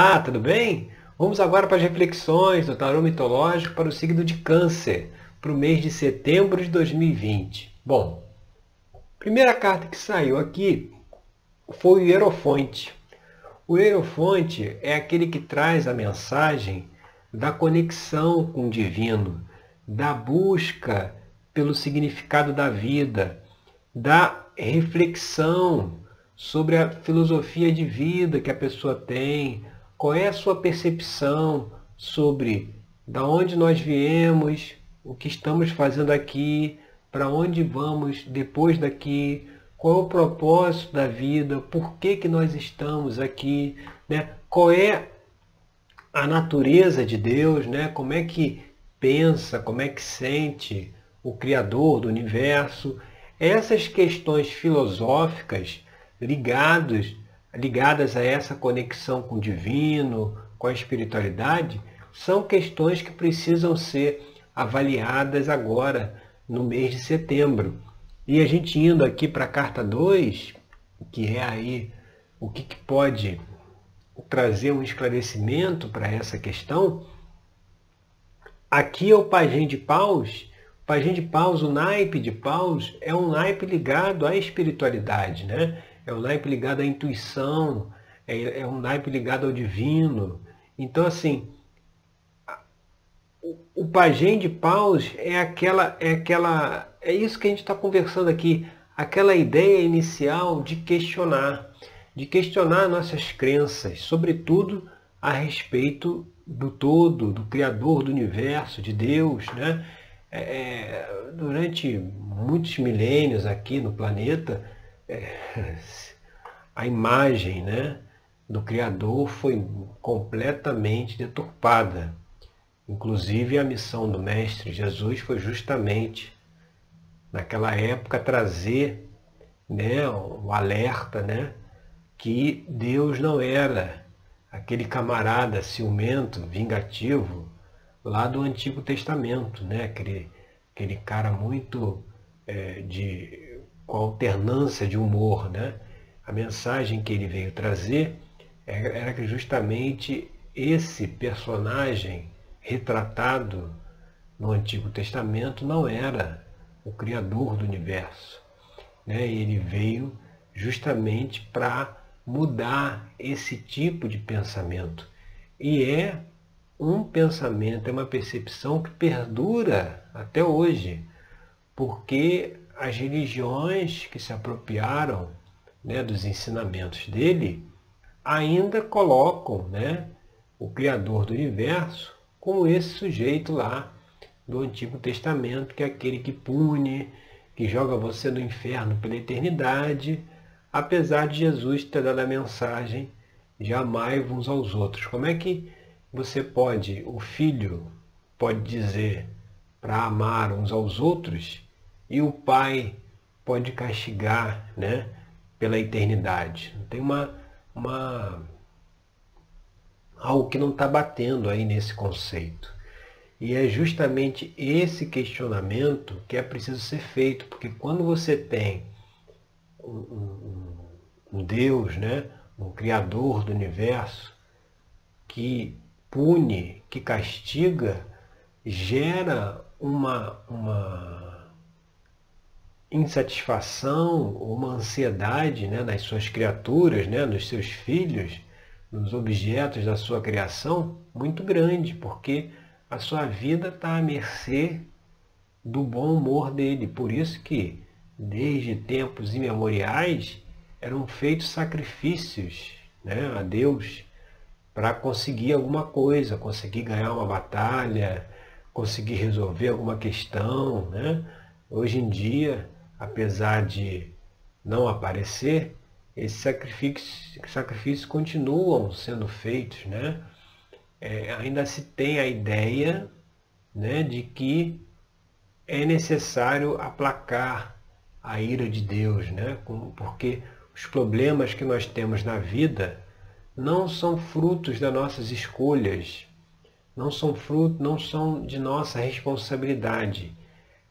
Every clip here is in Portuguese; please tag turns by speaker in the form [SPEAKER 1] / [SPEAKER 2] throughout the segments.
[SPEAKER 1] Olá, tudo bem? Vamos agora para as reflexões do tarô mitológico para o signo de Câncer, para o mês de setembro de 2020. Bom, primeira carta que saiu aqui foi o Hierofonte. O Hierofonte é aquele que traz a mensagem da conexão com o divino, da busca pelo significado da vida, da reflexão sobre a filosofia de vida que a pessoa tem, qual é a sua percepção sobre da onde nós viemos, o que estamos fazendo aqui, para onde vamos depois daqui, qual é o propósito da vida, por que, que nós estamos aqui, né? qual é a natureza de Deus, né? como é que pensa, como é que sente o Criador do universo. Essas questões filosóficas ligados, ligadas a essa conexão com o divino, com a espiritualidade, são questões que precisam ser avaliadas agora, no mês de setembro. E a gente indo aqui para a carta 2, que é aí o que, que pode trazer um esclarecimento para essa questão, aqui é o pajem de paus. O pajem de paus, o naipe de paus, é um naipe ligado à espiritualidade, né? É um naipe ligado à intuição, é, é um naipe ligado ao divino. Então, assim, o, o pajem de paus é aquela, é aquela, é isso que a gente está conversando aqui, aquela ideia inicial de questionar, de questionar nossas crenças, sobretudo a respeito do todo, do Criador do universo, de Deus, né? É, é durante muitos milênios aqui no planeta, a imagem né, do Criador foi completamente deturpada. Inclusive a missão do Mestre Jesus foi justamente naquela época trazer né, o alerta né, que Deus não era aquele camarada ciumento, vingativo, lá do Antigo Testamento, né? aquele, aquele cara muito é, de com alternância de humor. Né? A mensagem que ele veio trazer era que justamente esse personagem retratado no Antigo Testamento não era o Criador do universo. Né? Ele veio justamente para mudar esse tipo de pensamento. E é um pensamento, é uma percepção que perdura até hoje, porque as religiões que se apropriaram né, dos ensinamentos dele ainda colocam né, o Criador do universo como esse sujeito lá do Antigo Testamento, que é aquele que pune, que joga você no inferno pela eternidade, apesar de Jesus ter dado a mensagem de amai uns aos outros. Como é que você pode, o filho pode dizer para amar uns aos outros e o Pai pode castigar né, pela eternidade. Tem uma, uma algo que não está batendo aí nesse conceito. E é justamente esse questionamento que é preciso ser feito, porque quando você tem um, um, um Deus, né, um Criador do universo, que pune, que castiga, gera uma, uma insatisfação, uma ansiedade né, nas suas criaturas, né, nos seus filhos, nos objetos da sua criação, muito grande, porque a sua vida está à mercê do bom humor dele. Por isso que, desde tempos imemoriais, eram feitos sacrifícios né, a Deus para conseguir alguma coisa, conseguir ganhar uma batalha, conseguir resolver alguma questão. Né? Hoje em dia, apesar de não aparecer, esses sacrifícios, sacrifícios continuam sendo feitos. Né? É, ainda se tem a ideia né, de que é necessário aplacar a ira de Deus, né? porque os problemas que nós temos na vida não são frutos das nossas escolhas, não são fruto, não são de nossa responsabilidade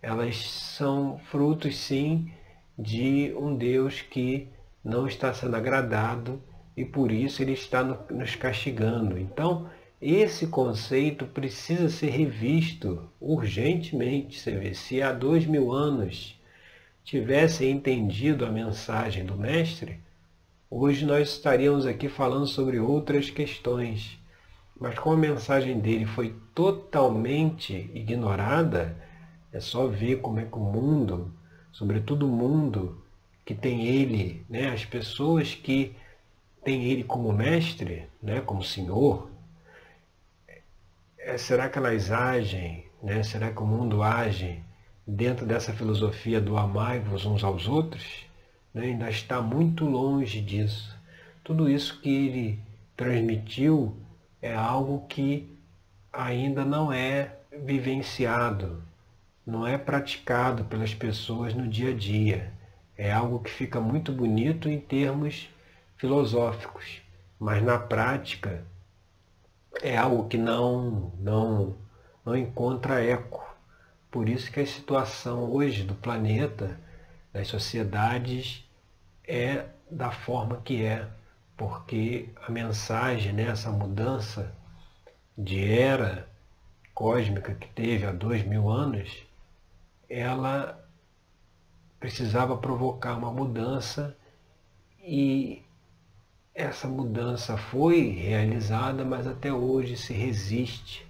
[SPEAKER 1] elas são frutos sim de um Deus que não está sendo agradado e por isso ele está nos castigando. Então, esse conceito precisa ser revisto urgentemente. Você vê, se há dois mil anos tivessem entendido a mensagem do Mestre, hoje nós estaríamos aqui falando sobre outras questões. Mas como a mensagem dele foi totalmente ignorada, é só ver como é que o mundo, sobretudo o mundo que tem ele, né, as pessoas que têm ele como mestre, né, como senhor, é, será que elas agem, né, será que o mundo age dentro dessa filosofia do amai-vos uns aos outros? Né, ainda está muito longe disso. Tudo isso que ele transmitiu é algo que ainda não é vivenciado, não é praticado pelas pessoas no dia a dia. É algo que fica muito bonito em termos filosóficos, mas na prática é algo que não, não, não encontra eco. Por isso que a situação hoje do planeta, das sociedades, é da forma que é porque a mensagem, né, mudança de era cósmica que teve há dois mil anos, ela precisava provocar uma mudança e essa mudança foi realizada, mas até hoje se resiste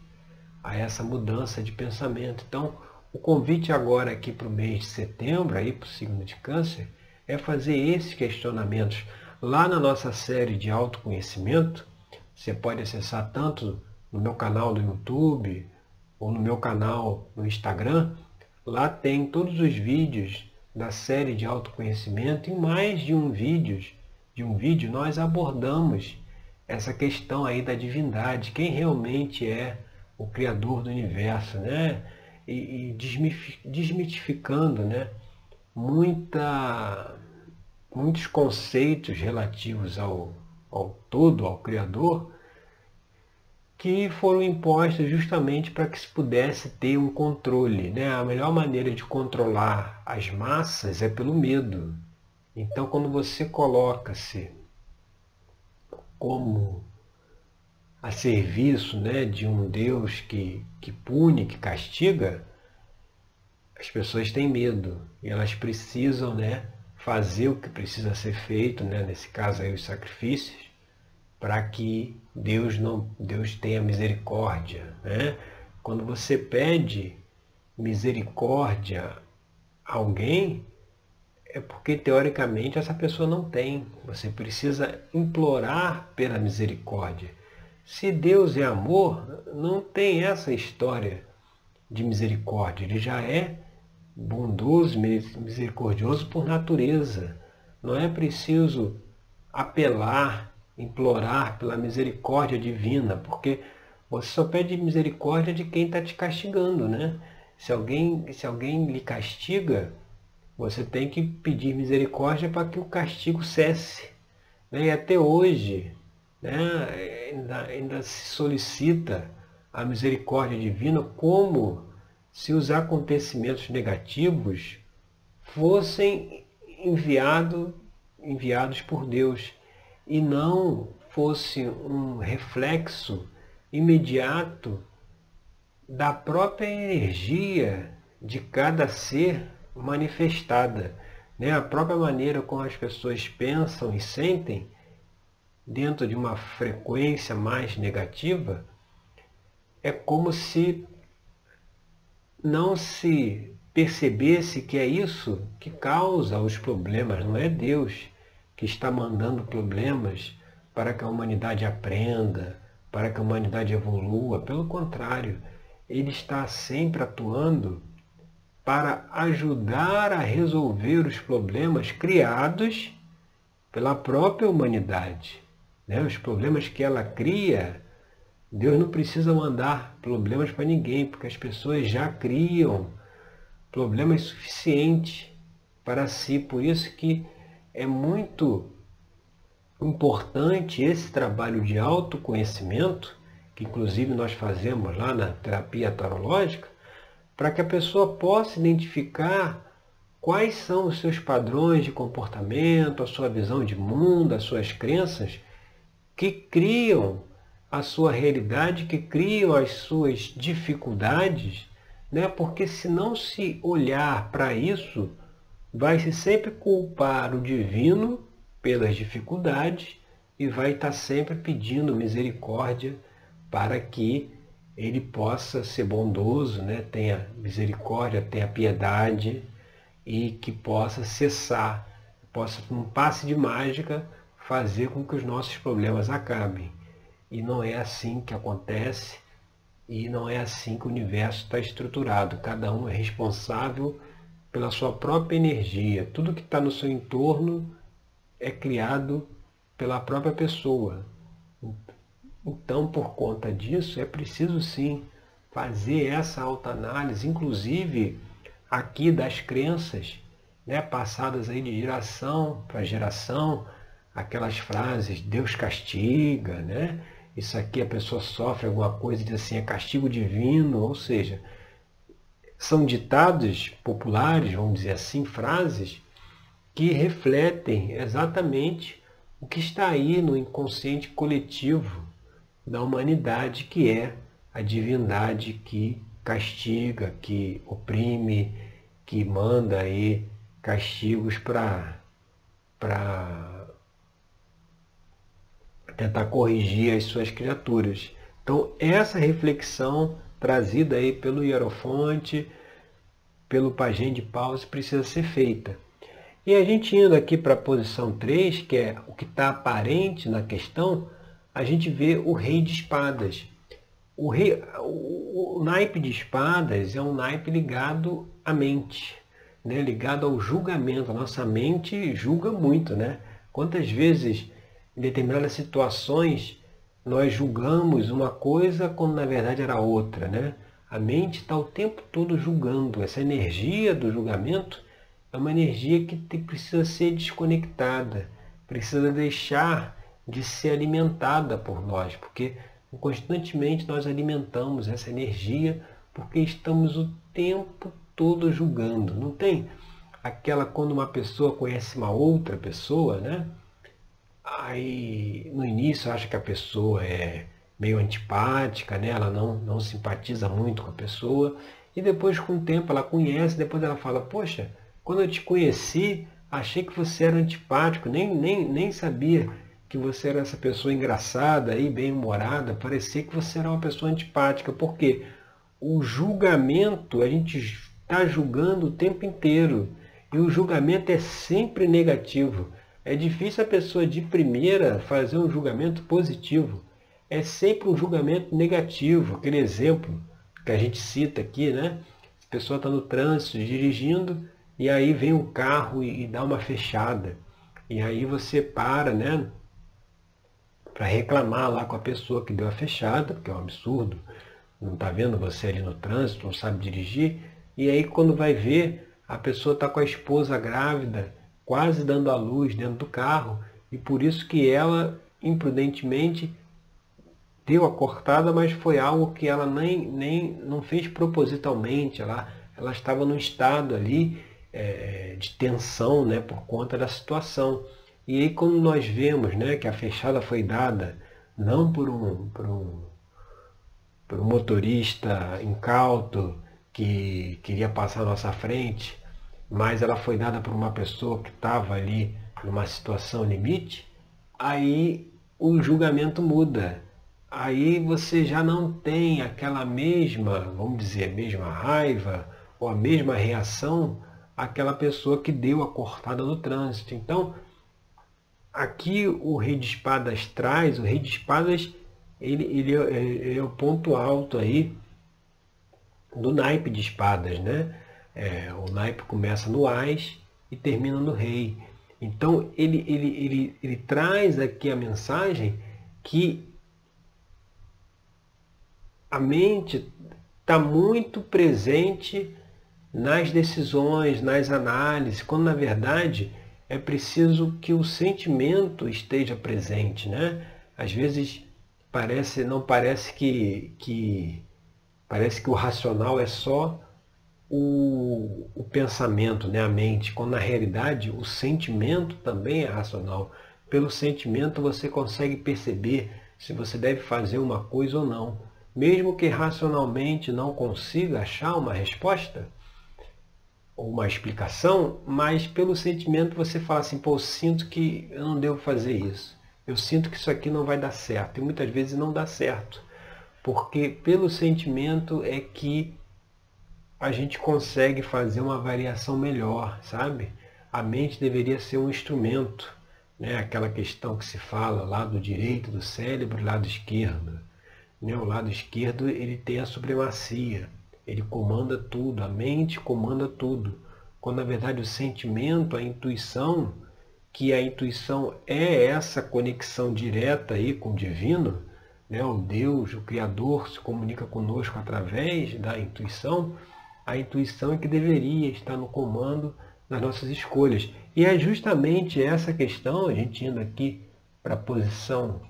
[SPEAKER 1] a essa mudança de pensamento. Então, o convite agora aqui para o mês de setembro, aí para o signo de câncer, é fazer esses questionamentos Lá na nossa série de autoconhecimento, você pode acessar tanto no meu canal do YouTube ou no meu canal no Instagram. Lá tem todos os vídeos da série de autoconhecimento. Em mais de um vídeo, de um vídeo nós abordamos essa questão aí da divindade, quem realmente é o criador do universo, né? E, e desmitificando, né? Muita muitos conceitos relativos ao, ao todo, ao Criador, que foram impostos justamente para que se pudesse ter um controle. Né? A melhor maneira de controlar as massas é pelo medo. Então, quando você coloca-se como a serviço né, de um Deus que, que pune, que castiga, as pessoas têm medo e elas precisam né, fazer o que precisa ser feito, né? nesse caso aí os sacrifícios, para que Deus não Deus tenha misericórdia. Né? Quando você pede misericórdia a alguém, é porque teoricamente essa pessoa não tem. Você precisa implorar pela misericórdia. Se Deus é amor, não tem essa história de misericórdia. Ele já é bondoso, misericordioso por natureza. Não é preciso apelar, implorar pela misericórdia divina, porque você só pede misericórdia de quem está te castigando, né? Se alguém, se alguém lhe castiga, você tem que pedir misericórdia para que o castigo cesse. Né? E até hoje, né, ainda, ainda se solicita a misericórdia divina como se os acontecimentos negativos fossem enviado, enviados por Deus e não fosse um reflexo imediato da própria energia de cada ser manifestada. Né? A própria maneira como as pessoas pensam e sentem dentro de uma frequência mais negativa é como se não se percebesse que é isso que causa os problemas, não é Deus que está mandando problemas para que a humanidade aprenda, para que a humanidade evolua. Pelo contrário, ele está sempre atuando para ajudar a resolver os problemas criados pela própria humanidade. Né? Os problemas que ela cria Deus não precisa mandar problemas para ninguém, porque as pessoas já criam problemas suficientes para si. Por isso que é muito importante esse trabalho de autoconhecimento, que inclusive nós fazemos lá na terapia tarológica, para que a pessoa possa identificar quais são os seus padrões de comportamento, a sua visão de mundo, as suas crenças, que criam a sua realidade, que criam as suas dificuldades, né? porque se não se olhar para isso, vai se sempre culpar o divino pelas dificuldades e vai estar sempre pedindo misericórdia para que ele possa ser bondoso, né? tenha misericórdia, tenha piedade e que possa cessar, possa, num passe de mágica, fazer com que os nossos problemas acabem. E não é assim que acontece e não é assim que o universo está estruturado. Cada um é responsável pela sua própria energia. Tudo que está no seu entorno é criado pela própria pessoa. Então, por conta disso, é preciso sim fazer essa autoanálise, inclusive aqui das crenças, né, passadas aí de geração para geração, aquelas frases, Deus castiga, né? Isso aqui a pessoa sofre alguma coisa e diz assim, é castigo divino, ou seja, são ditados populares, vamos dizer assim, frases que refletem exatamente o que está aí no inconsciente coletivo da humanidade, que é a divindade que castiga, que oprime, que manda aí castigos para tentar corrigir as suas criaturas. Então, essa reflexão trazida aí pelo Hierofonte, pelo Pajem de Paus, precisa ser feita. E a gente indo aqui para a posição 3, que é o que está aparente na questão, a gente vê o rei de espadas. O, rei, o, o naipe de espadas é um naipe ligado à mente, né? ligado ao julgamento. A nossa mente julga muito, né? Quantas vezes em determinadas situações, nós julgamos uma coisa quando na verdade era outra. Né? A mente está o tempo todo julgando. Essa energia do julgamento é uma energia que precisa ser desconectada, precisa deixar de ser alimentada por nós, porque constantemente nós alimentamos essa energia porque estamos o tempo todo julgando. Não tem aquela quando uma pessoa conhece uma outra pessoa, né? Aí no início acha que a pessoa é meio antipática, né? ela não, não simpatiza muito com a pessoa, e depois com o tempo ela conhece, depois ela fala, poxa, quando eu te conheci, achei que você era antipático, nem, nem, nem sabia que você era essa pessoa engraçada e bem-humorada, parecia que você era uma pessoa antipática, porque o julgamento, a gente está julgando o tempo inteiro, e o julgamento é sempre negativo. É difícil a pessoa de primeira fazer um julgamento positivo. É sempre um julgamento negativo. Aquele exemplo que a gente cita aqui, né? A pessoa está no trânsito, dirigindo, e aí vem um carro e, e dá uma fechada. E aí você para, né? Para reclamar lá com a pessoa que deu a fechada, porque é um absurdo. Não está vendo você ali no trânsito, não sabe dirigir. E aí quando vai ver, a pessoa está com a esposa grávida quase dando à luz dentro do carro, e por isso que ela, imprudentemente, deu a cortada, mas foi algo que ela nem, nem não fez propositalmente, ela, ela estava num estado ali é, de tensão né, por conta da situação. E aí quando nós vemos né, que a fechada foi dada não por um, por um, por um motorista incauto que queria passar à nossa frente, mas ela foi dada por uma pessoa que estava ali numa situação limite, aí o julgamento muda. Aí você já não tem aquela mesma, vamos dizer, mesma raiva ou a mesma reação àquela pessoa que deu a cortada no trânsito. Então, aqui o rei de espadas traz, o rei de espadas, ele, ele, é, é o ponto alto aí do naipe de espadas, né? É, o naipe começa no Ás e termina no Rei. Então ele, ele, ele, ele traz aqui a mensagem que a mente está muito presente nas decisões, nas análises, quando na verdade é preciso que o sentimento esteja presente, né? Às vezes parece, não parece que, que parece que o racional é só o, o pensamento, né, a mente, quando na realidade o sentimento também é racional. Pelo sentimento você consegue perceber se você deve fazer uma coisa ou não, mesmo que racionalmente não consiga achar uma resposta ou uma explicação, mas pelo sentimento você fala assim, pô, eu sinto que eu não devo fazer isso. Eu sinto que isso aqui não vai dar certo. E muitas vezes não dá certo. Porque pelo sentimento é que a gente consegue fazer uma variação melhor, sabe? A mente deveria ser um instrumento, né? Aquela questão que se fala lado direito do cérebro, lado esquerdo. Né? O lado esquerdo ele tem a supremacia, ele comanda tudo, a mente comanda tudo. Quando na verdade o sentimento, a intuição, que a intuição é essa conexão direta aí com o divino, né? o Deus, o Criador se comunica conosco através da intuição, a intuição é que deveria estar no comando das nossas escolhas. E é justamente essa questão, a gente indo aqui para a posição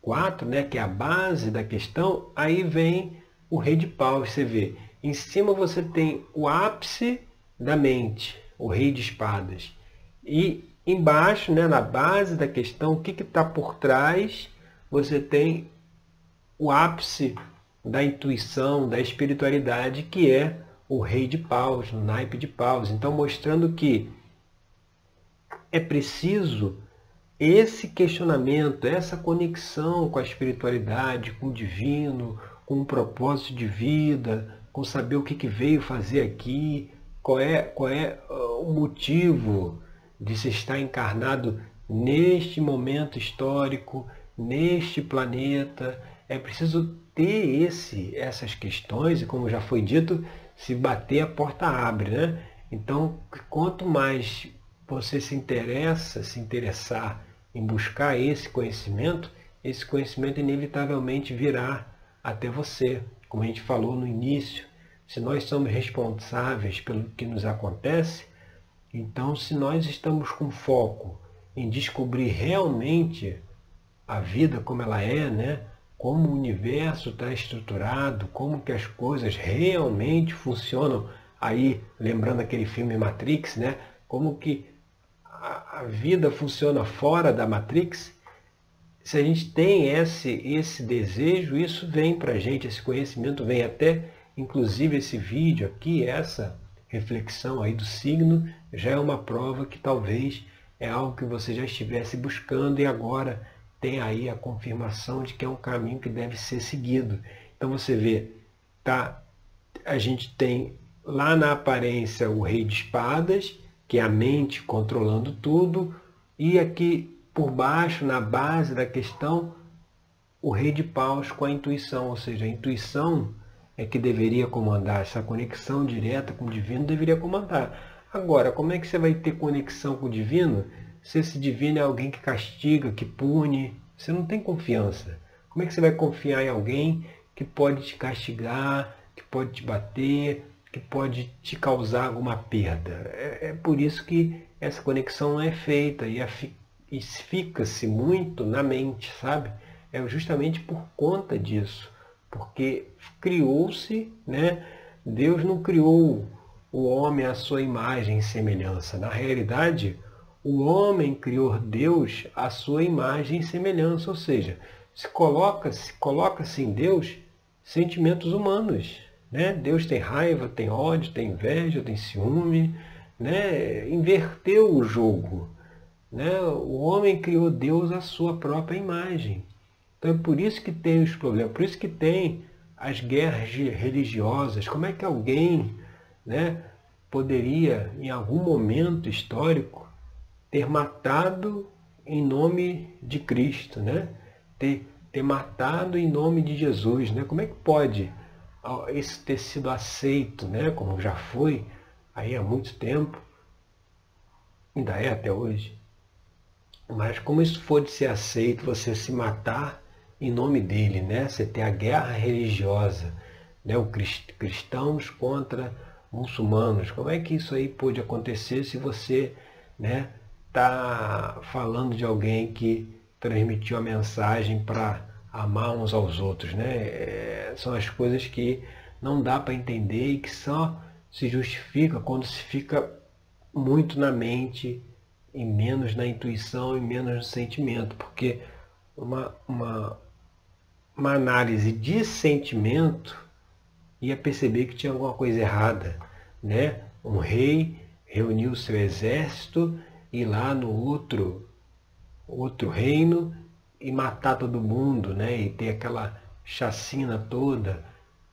[SPEAKER 1] 4, né, que é a base da questão, aí vem o rei de paus, você vê. Em cima você tem o ápice da mente, o rei de espadas. E embaixo, né, na base da questão, o que está por trás, você tem o ápice da intuição, da espiritualidade, que é o rei de paus, o naipe de paus. Então, mostrando que é preciso esse questionamento, essa conexão com a espiritualidade, com o divino, com o propósito de vida, com saber o que, que veio fazer aqui, qual é, qual é uh, o motivo de se estar encarnado neste momento histórico, neste planeta. É preciso ter esse, essas questões, e como já foi dito, se bater a porta abre, né? Então, quanto mais você se interessa, se interessar em buscar esse conhecimento, esse conhecimento inevitavelmente virá até você. Como a gente falou no início, se nós somos responsáveis pelo que nos acontece, então se nós estamos com foco em descobrir realmente a vida como ela é, né? Como o universo está estruturado, como que as coisas realmente funcionam. Aí, lembrando aquele filme Matrix, né? Como que a, a vida funciona fora da Matrix. Se a gente tem esse, esse desejo, isso vem para a gente, esse conhecimento vem até, inclusive esse vídeo aqui, essa reflexão aí do signo, já é uma prova que talvez é algo que você já estivesse buscando e agora tem aí a confirmação de que é um caminho que deve ser seguido. Então você vê, tá? A gente tem lá na aparência o rei de espadas, que é a mente controlando tudo, e aqui por baixo, na base da questão, o rei de paus com a intuição, ou seja, a intuição é que deveria comandar, essa conexão direta com o divino deveria comandar. Agora, como é que você vai ter conexão com o divino se esse divino é alguém que castiga, que pune, você não tem confiança. Como é que você vai confiar em alguém que pode te castigar, que pode te bater, que pode te causar alguma perda? É, é por isso que essa conexão não é feita e, e fica-se muito na mente, sabe? É justamente por conta disso. Porque criou-se, né? Deus não criou o homem à sua imagem e semelhança. Na realidade, o homem criou Deus à sua imagem e semelhança, ou seja, se coloca se coloca em Deus sentimentos humanos, né? Deus tem raiva, tem ódio, tem inveja, tem ciúme, né? Inverteu o jogo, né? O homem criou Deus à sua própria imagem. Então é por isso que tem os problemas, por isso que tem as guerras religiosas. Como é que alguém, né, poderia em algum momento histórico ter matado em nome de Cristo, né? Ter, ter matado em nome de Jesus, né? Como é que pode isso ter sido aceito, né? Como já foi aí há muito tempo, ainda é até hoje. Mas como isso pode ser aceito, você se matar em nome dele, né? Você ter a guerra religiosa, né? O cristãos contra muçulmanos. Como é que isso aí pôde acontecer se você, né? Está falando de alguém que transmitiu a mensagem para amar uns aos outros. Né? É, são as coisas que não dá para entender e que só se justifica quando se fica muito na mente e menos na intuição e menos no sentimento, porque uma, uma, uma análise de sentimento ia perceber que tinha alguma coisa errada. Né? Um rei reuniu seu exército e lá no outro, outro reino e matar todo mundo, né? E ter aquela chacina toda.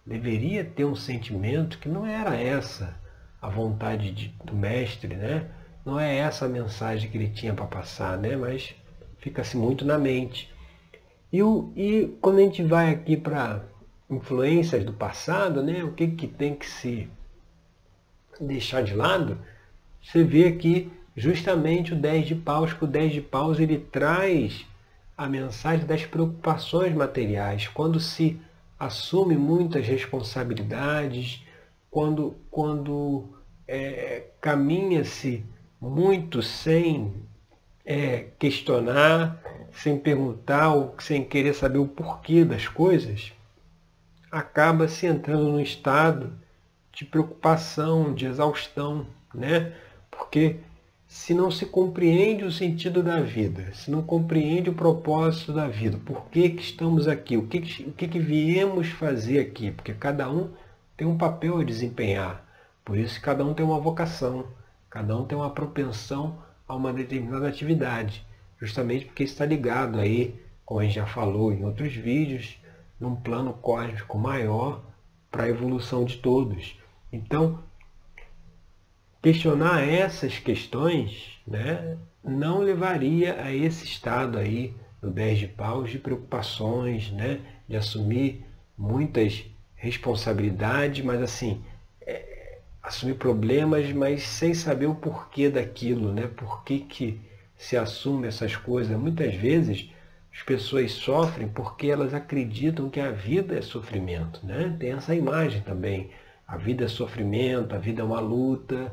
[SPEAKER 1] Deveria ter um sentimento que não era essa a vontade de, do mestre, né? Não é essa a mensagem que ele tinha para passar, né? Mas fica-se muito na mente. E, o, e quando a gente vai aqui para influências do passado, né? O que, que tem que se deixar de lado? Você vê aqui justamente o 10 de paus, que o 10 de paus ele traz a mensagem das preocupações materiais, quando se assume muitas responsabilidades, quando, quando é, caminha-se muito sem é, questionar, sem perguntar, ou sem querer saber o porquê das coisas, acaba se entrando num estado de preocupação, de exaustão, né? Porque se não se compreende o sentido da vida, se não compreende o propósito da vida, por que, que estamos aqui, o que, o que, que viemos fazer aqui, porque cada um tem um papel a desempenhar, por isso cada um tem uma vocação, cada um tem uma propensão a uma determinada atividade, justamente porque está ligado aí, como a gente já falou em outros vídeos, num plano cósmico maior para a evolução de todos. Então, questionar essas questões né, não levaria a esse estado aí do 10 de paus de preocupações, né, de assumir muitas responsabilidades, mas assim, é, assumir problemas, mas sem saber o porquê daquilo, né? Por que, que se assume essas coisas. Muitas vezes as pessoas sofrem porque elas acreditam que a vida é sofrimento, né? Tem essa imagem também. A vida é sofrimento, a vida é uma luta,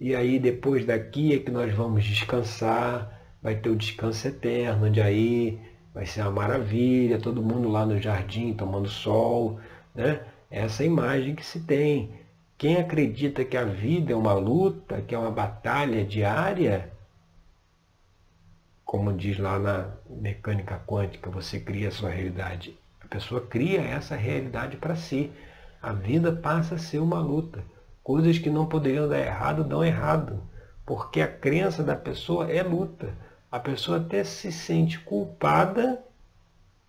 [SPEAKER 1] e aí depois daqui é que nós vamos descansar, vai ter o descanso eterno, onde aí vai ser uma maravilha, todo mundo lá no jardim tomando sol, né? Essa é imagem que se tem. Quem acredita que a vida é uma luta, que é uma batalha diária, como diz lá na mecânica quântica, você cria a sua realidade. A pessoa cria essa realidade para si a vida passa a ser uma luta. Coisas que não poderiam dar errado, dão errado. Porque a crença da pessoa é luta. A pessoa até se sente culpada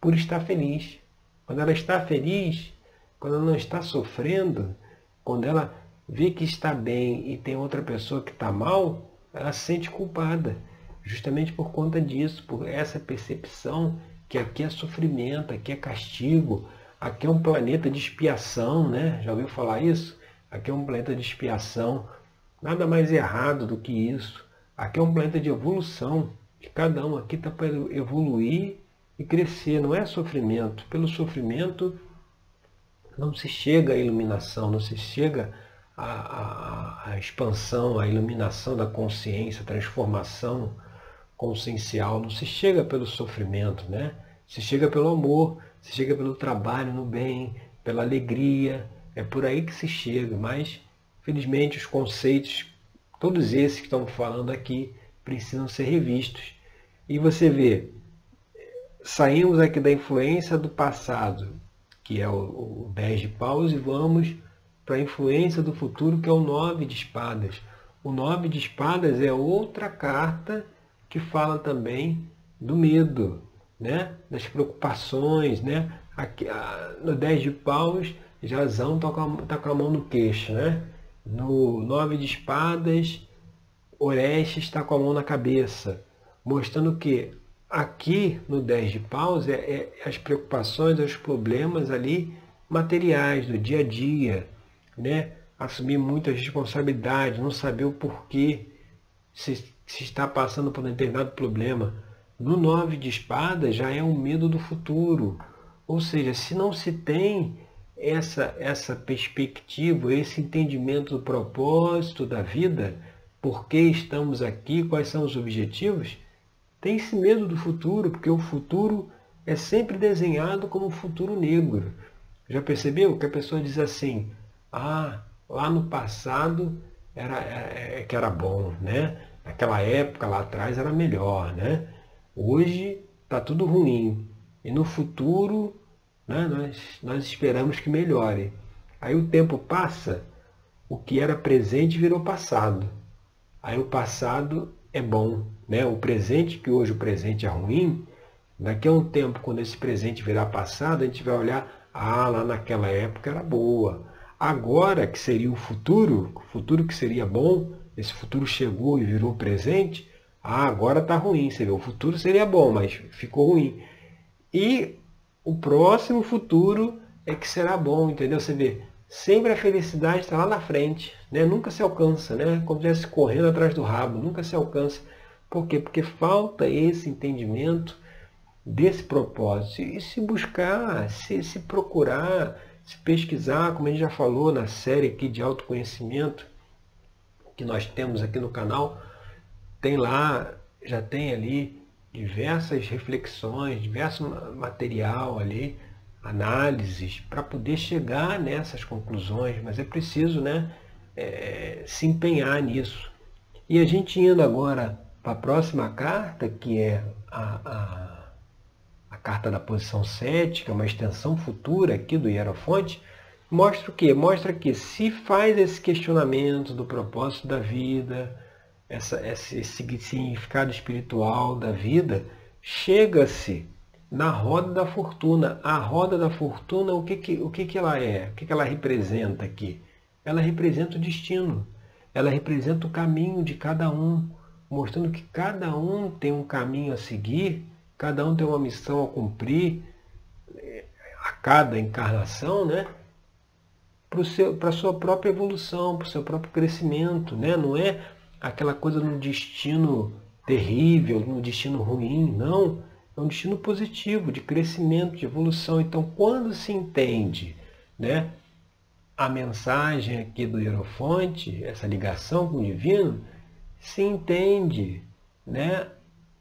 [SPEAKER 1] por estar feliz. Quando ela está feliz, quando ela não está sofrendo, quando ela vê que está bem e tem outra pessoa que está mal, ela se sente culpada. Justamente por conta disso, por essa percepção que aqui é sofrimento, aqui é castigo, Aqui é um planeta de expiação, né? Já ouviu falar isso? Aqui é um planeta de expiação. Nada mais errado do que isso. Aqui é um planeta de evolução. Que cada um aqui está para evoluir e crescer. Não é sofrimento. Pelo sofrimento não se chega à iluminação, não se chega à, à, à expansão, à iluminação da consciência, à transformação consciencial. Não se chega pelo sofrimento, né? Se chega pelo amor. Se chega pelo trabalho no bem, pela alegria, é por aí que se chega. Mas, felizmente, os conceitos, todos esses que estamos falando aqui, precisam ser revistos. E você vê, saímos aqui da influência do passado, que é o, o 10 de paus, e vamos para a influência do futuro, que é o 9 de espadas. O 9 de espadas é outra carta que fala também do medo, né? das preocupações. Né? Aqui, no 10 de paus, Jazão está com, tá com a mão no queixo. Né? No 9 de espadas, Orestes está com a mão na cabeça. Mostrando que aqui no 10 de paus é, é as preocupações, os problemas ali materiais do dia a dia. Né? Assumir muitas responsabilidades, não saber o porquê se, se está passando por um determinado problema no nove de espadas já é um medo do futuro. Ou seja, se não se tem essa, essa perspectiva, esse entendimento do propósito da vida, por que estamos aqui, quais são os objetivos, tem esse medo do futuro, porque o futuro é sempre desenhado como um futuro negro. Já percebeu que a pessoa diz assim, ah, lá no passado era, é, é que era bom, né? Naquela época lá atrás era melhor, né? Hoje está tudo ruim. E no futuro né, nós, nós esperamos que melhore. Aí o tempo passa, o que era presente virou passado. Aí o passado é bom. Né? O presente, que hoje o presente é ruim, daqui a um tempo, quando esse presente virar passado, a gente vai olhar, ah, lá naquela época era boa. Agora, que seria o futuro, o futuro que seria bom, esse futuro chegou e virou presente, ah, agora está ruim. Você vê, o futuro seria bom, mas ficou ruim. E o próximo futuro é que será bom, entendeu? Você vê, sempre a felicidade está lá na frente, né? nunca se alcança, né? como se estivesse correndo atrás do rabo, nunca se alcança. Por quê? Porque falta esse entendimento desse propósito. E se buscar, se, se procurar, se pesquisar, como a gente já falou na série aqui de autoconhecimento que nós temos aqui no canal, tem lá, já tem ali diversas reflexões, diverso material ali, análises, para poder chegar nessas conclusões, mas é preciso né, é, se empenhar nisso. E a gente indo agora para a próxima carta, que é a, a, a carta da posição 7, que é uma extensão futura aqui do Hierofonte, mostra o quê? Mostra que se faz esse questionamento do propósito da vida, essa, esse significado espiritual da vida, chega-se na roda da fortuna. A roda da fortuna, o que, que, o que, que ela é? O que, que ela representa aqui? Ela representa o destino. Ela representa o caminho de cada um mostrando que cada um tem um caminho a seguir, cada um tem uma missão a cumprir a cada encarnação, né? Para a sua própria evolução, para o seu próprio crescimento, né? Não é aquela coisa no destino terrível, no destino ruim, não. É um destino positivo, de crescimento, de evolução. Então, quando se entende né, a mensagem aqui do Hierofonte, essa ligação com o divino, se entende né,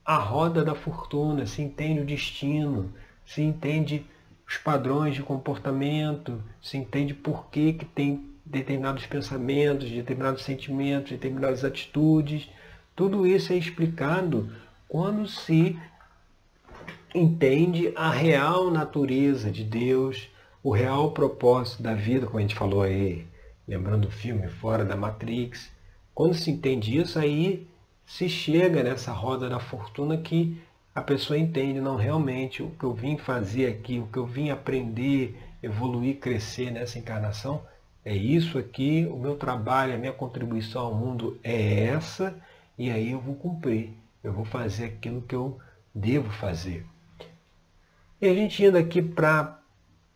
[SPEAKER 1] a roda da fortuna, se entende o destino, se entende os padrões de comportamento, se entende por que, que tem determinados pensamentos, determinados sentimentos, determinadas atitudes. Tudo isso é explicado quando se entende a real natureza de Deus, o real propósito da vida, como a gente falou aí, lembrando o filme Fora da Matrix, quando se entende isso, aí se chega nessa roda da fortuna que a pessoa entende, não, realmente, o que eu vim fazer aqui, o que eu vim aprender, evoluir, crescer nessa encarnação, é isso aqui, o meu trabalho, a minha contribuição ao mundo é essa, e aí eu vou cumprir, eu vou fazer aquilo que eu devo fazer. E a gente indo aqui para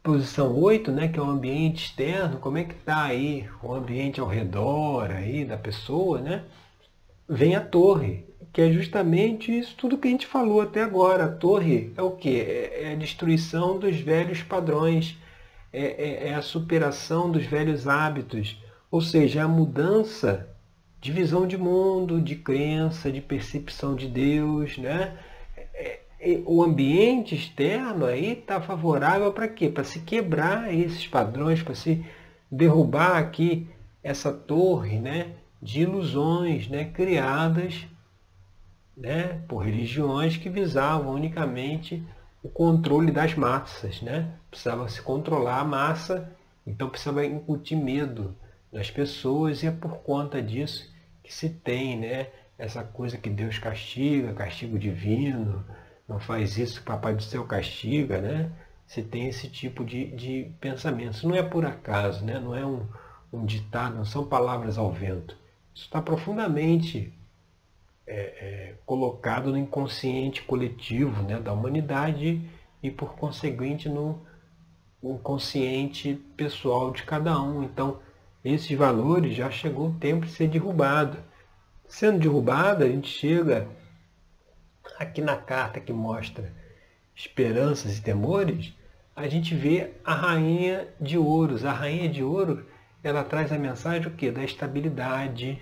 [SPEAKER 1] Posição 8, né, que é o ambiente externo, como é que está aí o ambiente ao redor aí da pessoa, né? Vem a torre, que é justamente isso tudo que a gente falou até agora. A torre é o que? É, é a destruição dos velhos padrões, é, é, é a superação dos velhos hábitos, ou seja, é a mudança de visão de mundo, de crença, de percepção de Deus, né? o ambiente externo aí está favorável para quê? Para se quebrar esses padrões, para se derrubar aqui essa torre né, de ilusões né, criadas né, por religiões que visavam unicamente o controle das massas. Né? Precisava se controlar a massa, então precisava incutir medo nas pessoas e é por conta disso que se tem né, essa coisa que Deus castiga, castigo divino, não faz isso, papai do céu castiga, né? Você tem esse tipo de, de pensamento. Isso não é por acaso, né? não é um, um ditado, não são palavras ao vento. Isso está profundamente é, é, colocado no inconsciente coletivo né, da humanidade e, por conseguinte, no inconsciente pessoal de cada um. Então, esses valores já chegou o tempo de ser derrubado. Sendo derrubado, a gente chega aqui na carta que mostra esperanças e temores, a gente vê a rainha de ouros. A rainha de ouro, ela traz a mensagem o quê? Da estabilidade,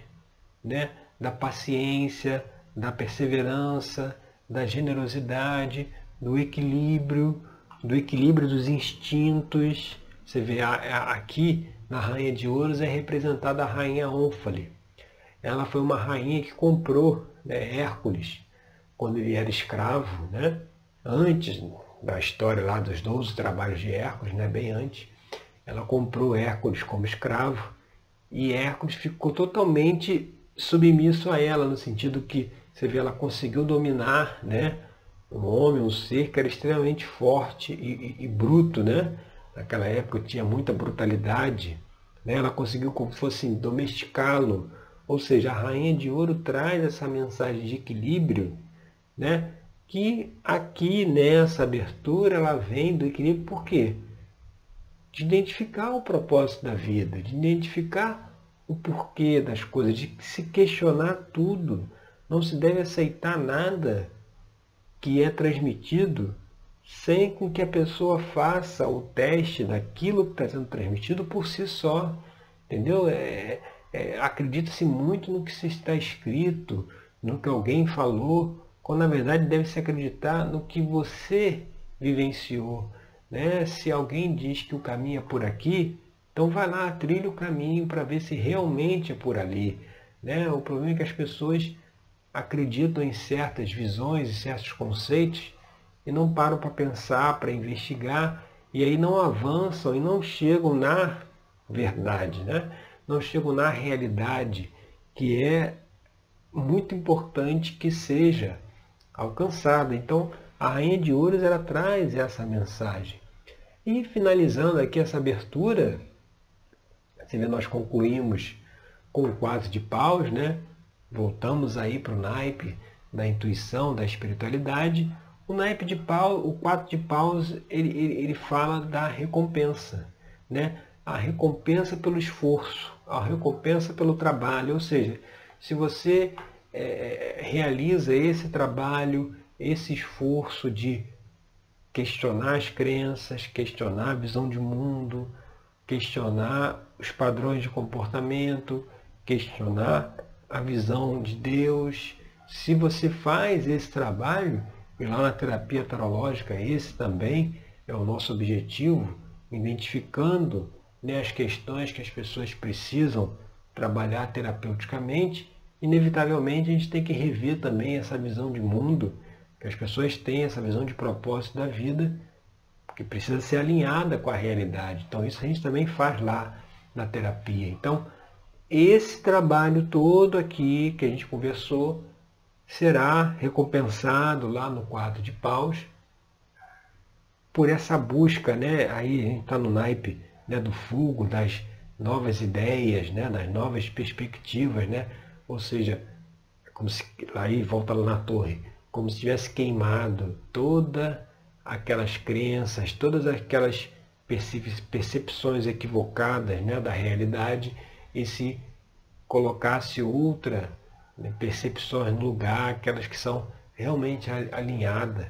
[SPEAKER 1] né? Da paciência, da perseverança, da generosidade, do equilíbrio, do equilíbrio dos instintos. Você vê aqui na rainha de ouros é representada a rainha Ônfale. ela foi uma rainha que comprou né, Hércules quando ele era escravo, né? antes da história lá dos 12 trabalhos de Hércules, né? bem antes, ela comprou Hércules como escravo e Hércules ficou totalmente submisso a ela, no sentido que você vê, ela conseguiu dominar né? um homem, um ser que era extremamente forte e, e, e bruto, né? Naquela época tinha muita brutalidade. Né? Ela conseguiu, como fosse domesticá-lo. Ou seja, a rainha de ouro traz essa mensagem de equilíbrio, né? que aqui nessa abertura ela vem do equilíbrio por quê? De identificar o propósito da vida, de identificar o porquê das coisas, de se questionar tudo. Não se deve aceitar nada que é transmitido sem com que a pessoa faça o teste daquilo que está sendo transmitido por si só. Entendeu? É, é, Acredita-se muito no que se está escrito, no que alguém falou, quando na verdade deve se acreditar no que você vivenciou. Né? Se alguém diz que o caminho é por aqui, então vai lá, trilha o caminho para ver se realmente é por ali. Né? O problema é que as pessoas acreditam em certas visões e certos conceitos e não param para pensar, para investigar, e aí não avançam e não chegam na verdade, né? não chegam na realidade, que é muito importante que seja alcançada. Então, a Rainha de Ouros ela traz essa mensagem. E finalizando aqui essa abertura, assim, nós concluímos com o quadro de paus, né? voltamos aí para o naipe da intuição, da espiritualidade. O naipe de pau, o quatro de paus, ele, ele, ele fala da recompensa, né? A recompensa pelo esforço, a recompensa pelo trabalho, ou seja, se você é, realiza esse trabalho, esse esforço de questionar as crenças, questionar a visão de mundo, questionar os padrões de comportamento, questionar a visão de Deus. Se você faz esse trabalho, e lá na terapia tarológica, esse também é o nosso objetivo, identificando né, as questões que as pessoas precisam trabalhar terapeuticamente inevitavelmente a gente tem que rever também essa visão de mundo, que as pessoas têm essa visão de propósito da vida, que precisa ser alinhada com a realidade. Então isso a gente também faz lá na terapia. Então, esse trabalho todo aqui que a gente conversou será recompensado lá no quadro de paus por essa busca, né? Aí a gente está no naipe né, do fogo, das novas ideias, né, das novas perspectivas, né? Ou seja, como se, aí volta lá na torre, como se tivesse queimado todas aquelas crenças, todas aquelas percepções equivocadas né, da realidade e se colocasse outra né, percepções no lugar, aquelas que são realmente alinhadas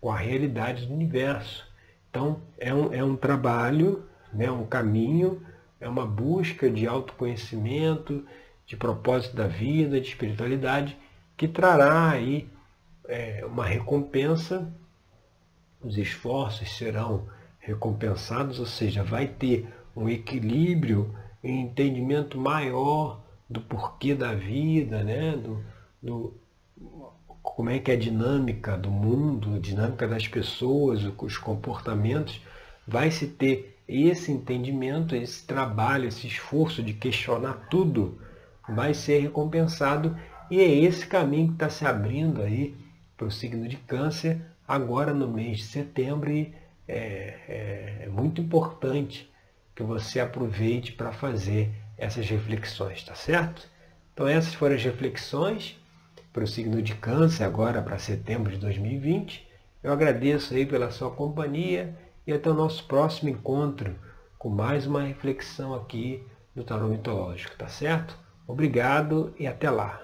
[SPEAKER 1] com a realidade do universo. Então é um, é um trabalho, né, um caminho, é uma busca de autoconhecimento, de propósito da vida, de espiritualidade, que trará aí é, uma recompensa, os esforços serão recompensados, ou seja, vai ter um equilíbrio, um entendimento maior do porquê da vida, né? do, do como é que é a dinâmica do mundo, a dinâmica das pessoas, os comportamentos, vai se ter esse entendimento, esse trabalho, esse esforço de questionar tudo vai ser recompensado e é esse caminho que está se abrindo aí para o signo de câncer agora no mês de setembro e é, é, é muito importante que você aproveite para fazer essas reflexões, tá certo? Então essas foram as reflexões para o signo de câncer agora para setembro de 2020. Eu agradeço aí pela sua companhia e até o nosso próximo encontro com mais uma reflexão aqui do Tarô Mitológico, tá certo? Obrigado e até lá.